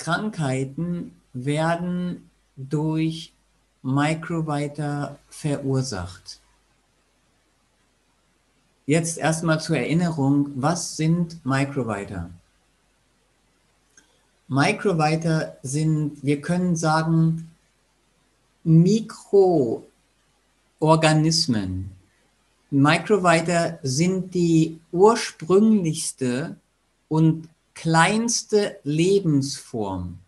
Krankheiten werden durch Microvita verursacht. Jetzt erstmal zur Erinnerung, was sind Microvita? Microvita sind, wir können sagen, Mikroorganismen. Microvita sind die ursprünglichste und kleinste Lebensform.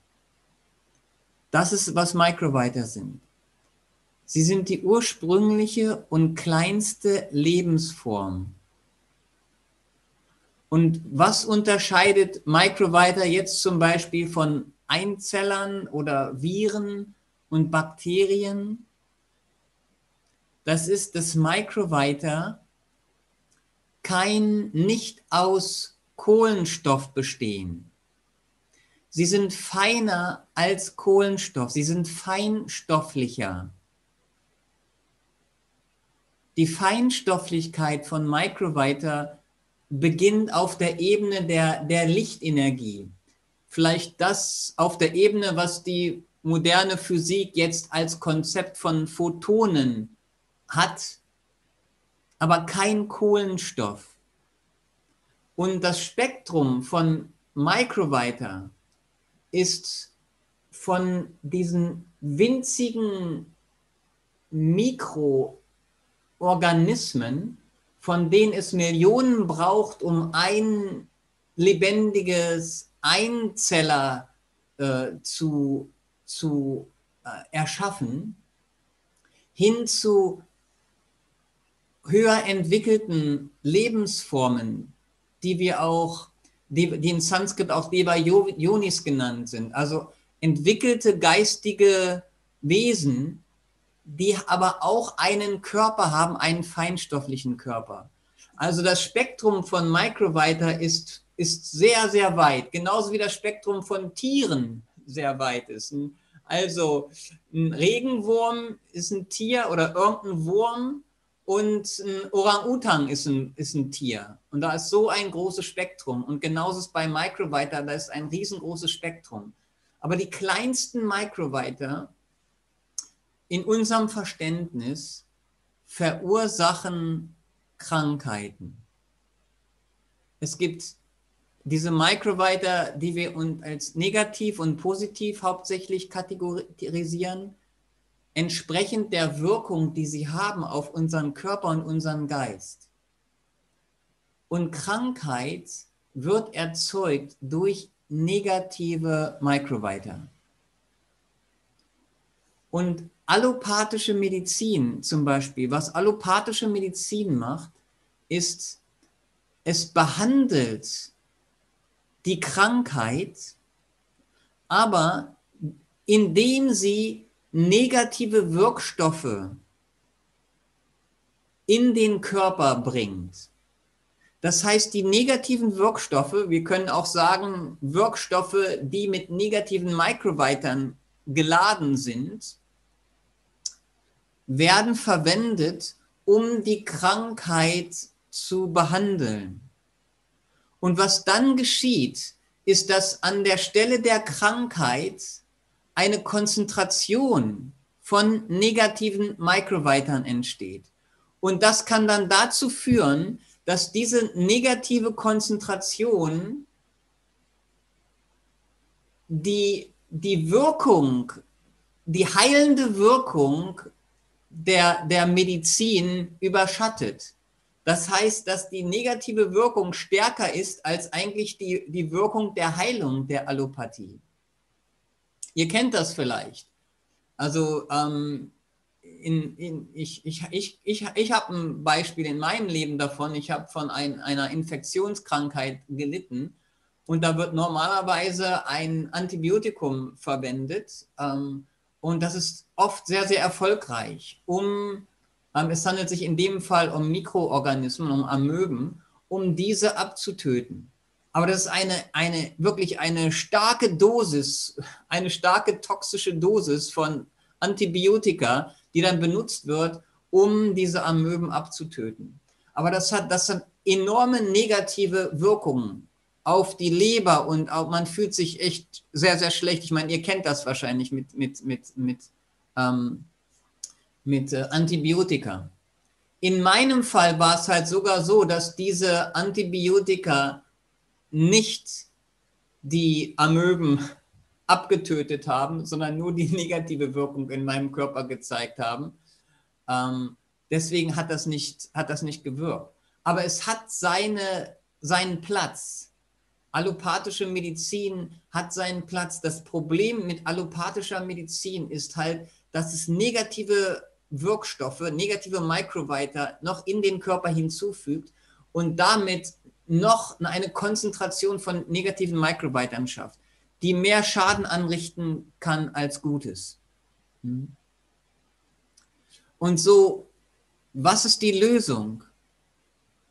Das ist, was Microvita sind. Sie sind die ursprüngliche und kleinste Lebensform. Und was unterscheidet Microvita jetzt zum Beispiel von Einzellern oder Viren und Bakterien? Das ist, dass Microvita kein nicht aus Kohlenstoff bestehen. Sie sind feiner als Kohlenstoff, sie sind feinstofflicher. Die Feinstofflichkeit von Microvita beginnt auf der Ebene der, der Lichtenergie. Vielleicht das auf der Ebene, was die moderne Physik jetzt als Konzept von Photonen hat, aber kein Kohlenstoff. Und das Spektrum von Microvita ist von diesen winzigen Mikroorganismen, von denen es Millionen braucht, um ein lebendiges Einzeller äh, zu, zu äh, erschaffen, hin zu höher entwickelten Lebensformen, die wir auch, die, die in Sanskrit auch Deva Yonis genannt sind, also entwickelte geistige Wesen, die aber auch einen Körper haben, einen feinstofflichen Körper. Also das Spektrum von Microvita ist, ist sehr, sehr weit, genauso wie das Spektrum von Tieren sehr weit ist. Also ein Regenwurm ist ein Tier oder irgendein Wurm und ein Orang-Utang ist ein, ist ein Tier. Und da ist so ein großes Spektrum. Und genauso ist bei Microvita, da ist ein riesengroßes Spektrum. Aber die kleinsten Microvita in unserem Verständnis verursachen Krankheiten. Es gibt diese Microvita, die wir uns als negativ und positiv hauptsächlich kategorisieren, entsprechend der Wirkung, die sie haben auf unseren Körper und unseren Geist. Und Krankheit wird erzeugt durch negative Microvita. Und allopathische Medizin zum Beispiel, was allopathische Medizin macht, ist, es behandelt die Krankheit, aber indem sie negative Wirkstoffe in den Körper bringt. Das heißt, die negativen Wirkstoffe, wir können auch sagen, Wirkstoffe, die mit negativen Microvitern geladen sind, werden verwendet, um die Krankheit zu behandeln. Und was dann geschieht, ist, dass an der Stelle der Krankheit eine Konzentration von negativen Microvitern entsteht. Und das kann dann dazu führen, dass diese negative Konzentration die, die Wirkung, die heilende Wirkung der, der Medizin überschattet. Das heißt, dass die negative Wirkung stärker ist als eigentlich die, die Wirkung der Heilung der Allopathie. Ihr kennt das vielleicht. Also ähm, in, in, ich, ich, ich, ich, ich habe ein Beispiel in meinem Leben davon. Ich habe von ein, einer Infektionskrankheit gelitten und da wird normalerweise ein Antibiotikum verwendet ähm, und das ist oft sehr, sehr erfolgreich, um ähm, es handelt sich in dem Fall um Mikroorganismen, um Amöben, um diese abzutöten. Aber das ist eine, eine, wirklich eine starke Dosis, eine starke toxische Dosis von Antibiotika, die dann benutzt wird, um diese Amöben abzutöten. Aber das hat, das hat enorme negative Wirkungen auf die Leber und auch, man fühlt sich echt sehr, sehr schlecht. Ich meine, ihr kennt das wahrscheinlich mit, mit, mit, mit, ähm, mit äh, Antibiotika. In meinem Fall war es halt sogar so, dass diese Antibiotika nicht die Amöben abgetötet haben, sondern nur die negative Wirkung in meinem Körper gezeigt haben. Ähm, deswegen hat das, nicht, hat das nicht gewirkt. Aber es hat seine, seinen Platz. Allopathische Medizin hat seinen Platz. Das Problem mit allopathischer Medizin ist halt, dass es negative Wirkstoffe, negative Microvita noch in den Körper hinzufügt und damit noch eine Konzentration von negativen Microvitern schafft, die mehr Schaden anrichten kann als Gutes. Hm? Und so, was ist die Lösung?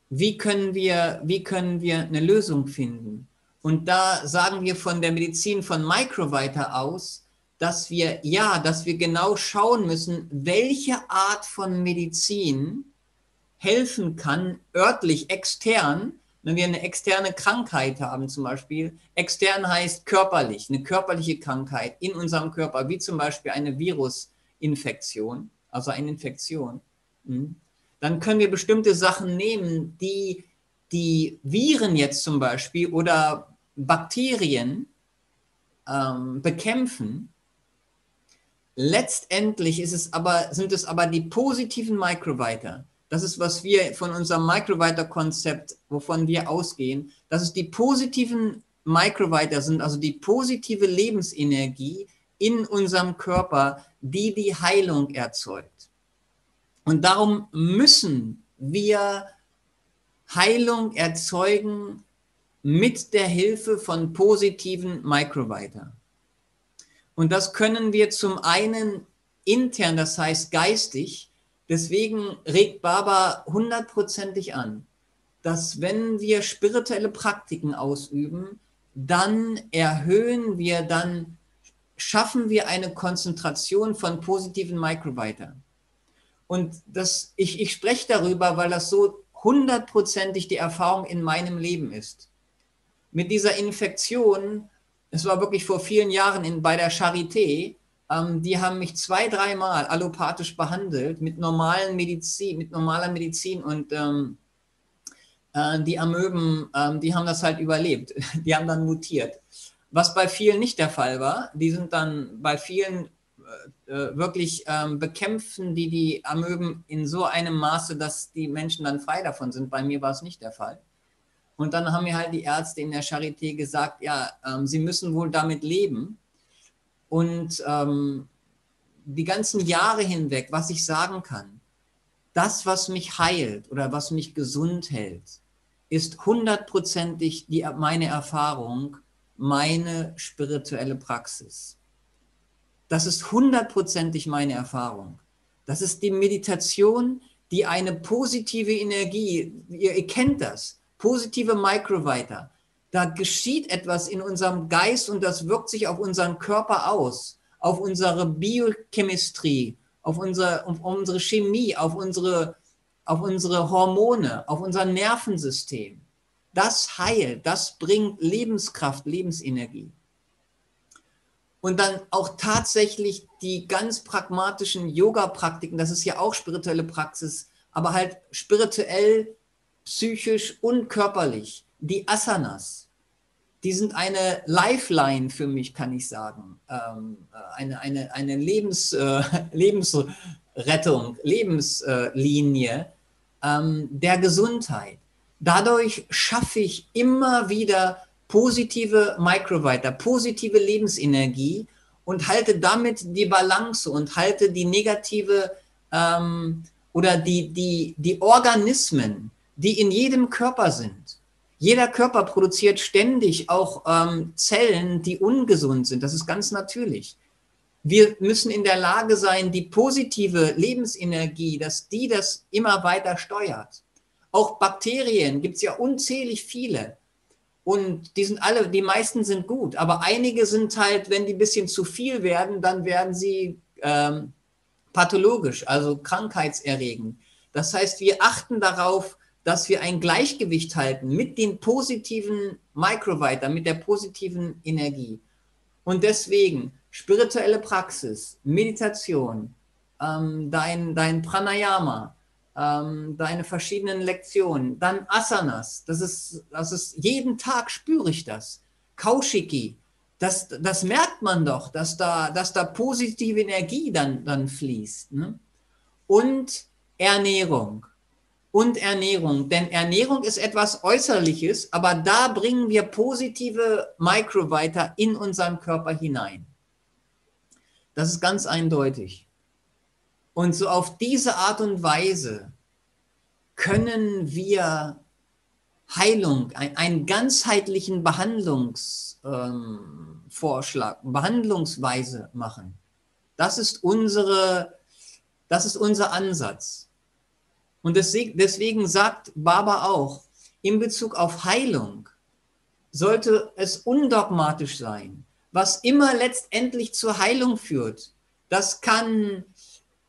Wie können wir, wie können wir eine Lösung finden? Und da sagen wir von der Medizin von Microvita aus, dass wir, ja, dass wir genau schauen müssen, welche Art von Medizin helfen kann, örtlich, extern, wenn wir eine externe Krankheit haben zum Beispiel. Extern heißt körperlich, eine körperliche Krankheit in unserem Körper, wie zum Beispiel eine Virusinfektion, also eine Infektion. Hm. Dann können wir bestimmte Sachen nehmen, die die Viren jetzt zum Beispiel oder Bakterien ähm, bekämpfen Letztendlich es aber, sind es aber die positiven Microviter. Das ist, was wir von unserem Microviter-Konzept, wovon wir ausgehen, dass es die positiven Microviter sind, also die positive Lebensenergie in unserem Körper, die die Heilung erzeugt. Und darum müssen wir Heilung erzeugen mit der Hilfe von positiven Microviter. Und das können wir zum einen intern, das heißt geistig. Deswegen regt Baba hundertprozentig an, dass wenn wir spirituelle Praktiken ausüben, dann erhöhen wir, dann schaffen wir eine Konzentration von positiven Microvita. Und das, ich, ich spreche darüber, weil das so hundertprozentig die Erfahrung in meinem Leben ist. Mit dieser Infektion es war wirklich vor vielen Jahren in, bei der Charité, ähm, die haben mich zwei, dreimal allopathisch behandelt mit normalen Medizin, mit normaler Medizin und ähm, äh, die Amöben, ähm, die haben das halt überlebt. Die haben dann mutiert. Was bei vielen nicht der Fall war, die sind dann bei vielen äh, äh wirklich ähm, bekämpfen die die Amöben in so einem Maße, dass die Menschen dann frei davon sind. Bei mir war es nicht der Fall. Und dann haben mir halt die Ärzte in der Charité gesagt, ja, ähm, sie müssen wohl damit leben. Und ähm, die ganzen Jahre hinweg, was ich sagen kann, das, was mich heilt oder was mich gesund hält, ist hundertprozentig die, meine Erfahrung, meine spirituelle Praxis. Das ist hundertprozentig meine Erfahrung. Das ist die Meditation, die eine positive Energie, ihr, ihr kennt das, positive Microvita. Da geschieht etwas in unserem Geist und das wirkt sich auf unseren Körper aus, auf unsere Biochemistrie, auf unsere, auf unsere Chemie, auf unsere, auf unsere Hormone, auf unser Nervensystem. Das heilt, das bringt Lebenskraft, Lebensenergie. Und dann auch tatsächlich die ganz pragmatischen Yoga-Praktiken, das ist ja auch spirituelle Praxis, aber halt spirituell psychisch und körperlich. Die Asanas, die sind eine Lifeline für mich, kann ich sagen. Ähm, eine, eine, eine Lebens, äh, Lebensrettung, Lebenslinie ähm, der Gesundheit. Dadurch schaffe ich immer wieder positive Microvita, positive Lebensenergie und halte damit die Balance und halte die negative ähm, oder die, die, die Organismen, die in jedem Körper sind. Jeder Körper produziert ständig auch ähm, Zellen, die ungesund sind. Das ist ganz natürlich. Wir müssen in der Lage sein, die positive Lebensenergie, dass die das immer weiter steuert. Auch Bakterien gibt es ja unzählig viele. Und die sind alle, die meisten sind gut, aber einige sind halt, wenn die ein bisschen zu viel werden, dann werden sie ähm, pathologisch, also krankheitserregend. Das heißt, wir achten darauf, dass wir ein Gleichgewicht halten mit den positiven Microviter, mit der positiven Energie. Und deswegen spirituelle Praxis, Meditation, ähm, dein, dein Pranayama, ähm, deine verschiedenen Lektionen, dann Asanas, das ist, das ist, jeden Tag spüre ich das. Kaushiki, das, das merkt man doch, dass da, dass da positive Energie dann, dann fließt. Ne? Und Ernährung. Und Ernährung. Denn Ernährung ist etwas Äußerliches, aber da bringen wir positive Microviter in unseren Körper hinein. Das ist ganz eindeutig. Und so auf diese Art und Weise können wir Heilung, ein, einen ganzheitlichen Behandlungsvorschlag, ähm, Behandlungsweise machen. Das ist unsere, das ist unser Ansatz. Und deswegen, sagt Baba auch, in Bezug auf Heilung sollte es undogmatisch sein. Was immer letztendlich zur Heilung führt, das kann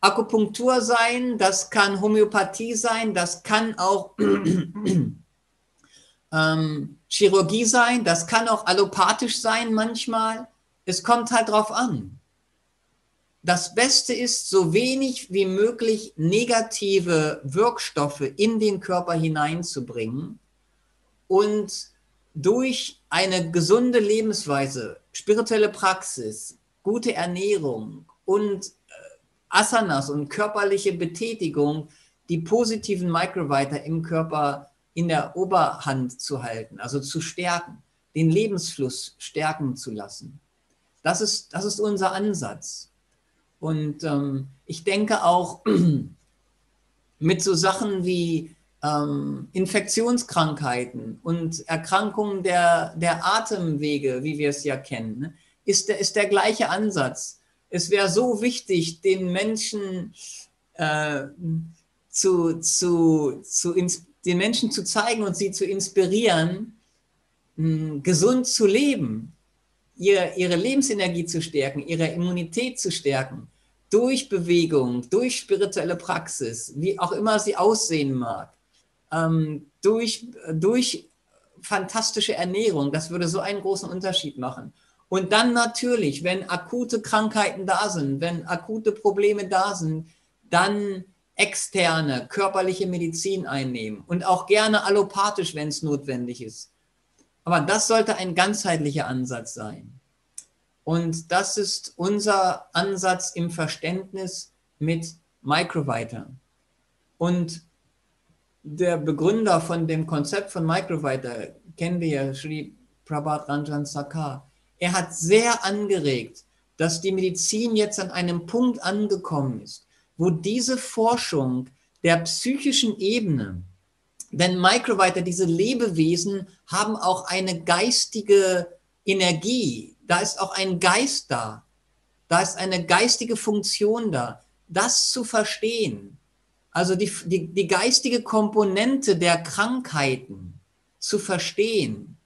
Akupunktur sein, das kann Homöopathie sein, das kann auch ähm, Chirurgie sein, das kann auch allopathisch sein manchmal. Es kommt halt drauf an. Das Beste ist, so wenig wie möglich negative Wirkstoffe in den Körper hineinzubringen und durch eine gesunde Lebensweise, spirituelle Praxis, gute Ernährung und äh, Asanas und körperliche Betätigung die positiven Microviter im Körper in der Oberhand zu halten, also zu stärken, den Lebensfluss stärken zu lassen. Das ist, das ist unser Ansatz. Und ähm, ich denke auch mit so Sachen wie ähm, Infektionskrankheiten und Erkrankungen der, der Atemwege, wie wir es ja kennen, ne, ist, der, ist der gleiche Ansatz. Es wäre so wichtig, den Menschen äh, zu, zu, zu den Menschen zu zeigen und sie zu inspirieren, hm, gesund zu leben, ihre, ihre Lebensenergie zu stärken, ihre Immunität zu stärken, durch Bewegung, durch spirituelle Praxis, wie auch immer sie aussehen mag, ähm, durch, durch fantastische Ernährung, das würde so einen großen Unterschied machen. Und dann natürlich, wenn akute Krankheiten da sind, wenn akute Probleme da sind, dann externe körperliche Medizin einnehmen und auch gerne allopathisch, wenn es notwendig ist. Aber das sollte ein ganzheitlicher Ansatz sein. Und das ist unser Ansatz im Verständnis mit Microviter. Und der Begründer von dem Konzept von Microviter, kennen wir ja, Sri Prabhat Ranjan Sakar, er hat sehr angeregt, dass die Medizin jetzt an einem Punkt angekommen ist, wo diese Forschung der psychischen Ebene, denn Microviter, diese Lebewesen, haben auch eine geistige Energie, da ist auch ein Geist da, da ist eine geistige Funktion da, das zu verstehen, also die, die, die geistige Komponente der Krankheiten zu verstehen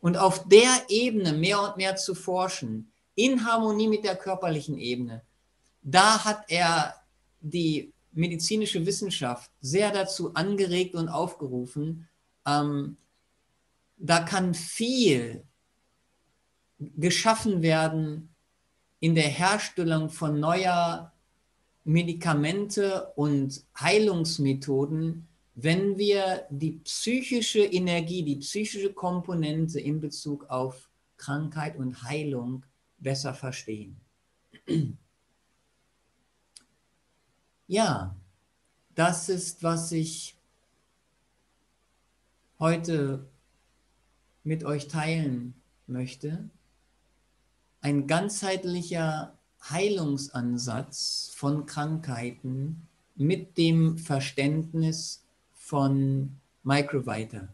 und auf der Ebene mehr und mehr zu forschen, in Harmonie mit der körperlichen Ebene, da hat er die medizinische Wissenschaft sehr dazu angeregt und aufgerufen. Ähm, da kann viel geschaffen werden in der Herstellung von neuer Medikamente und Heilungsmethoden, wenn wir die psychische Energie, die psychische Komponente in Bezug auf Krankheit und Heilung besser verstehen. Ja, das ist, was ich heute mit euch teilen möchte. Ein ganzheitlicher Heilungsansatz von Krankheiten mit dem Verständnis von Microviter.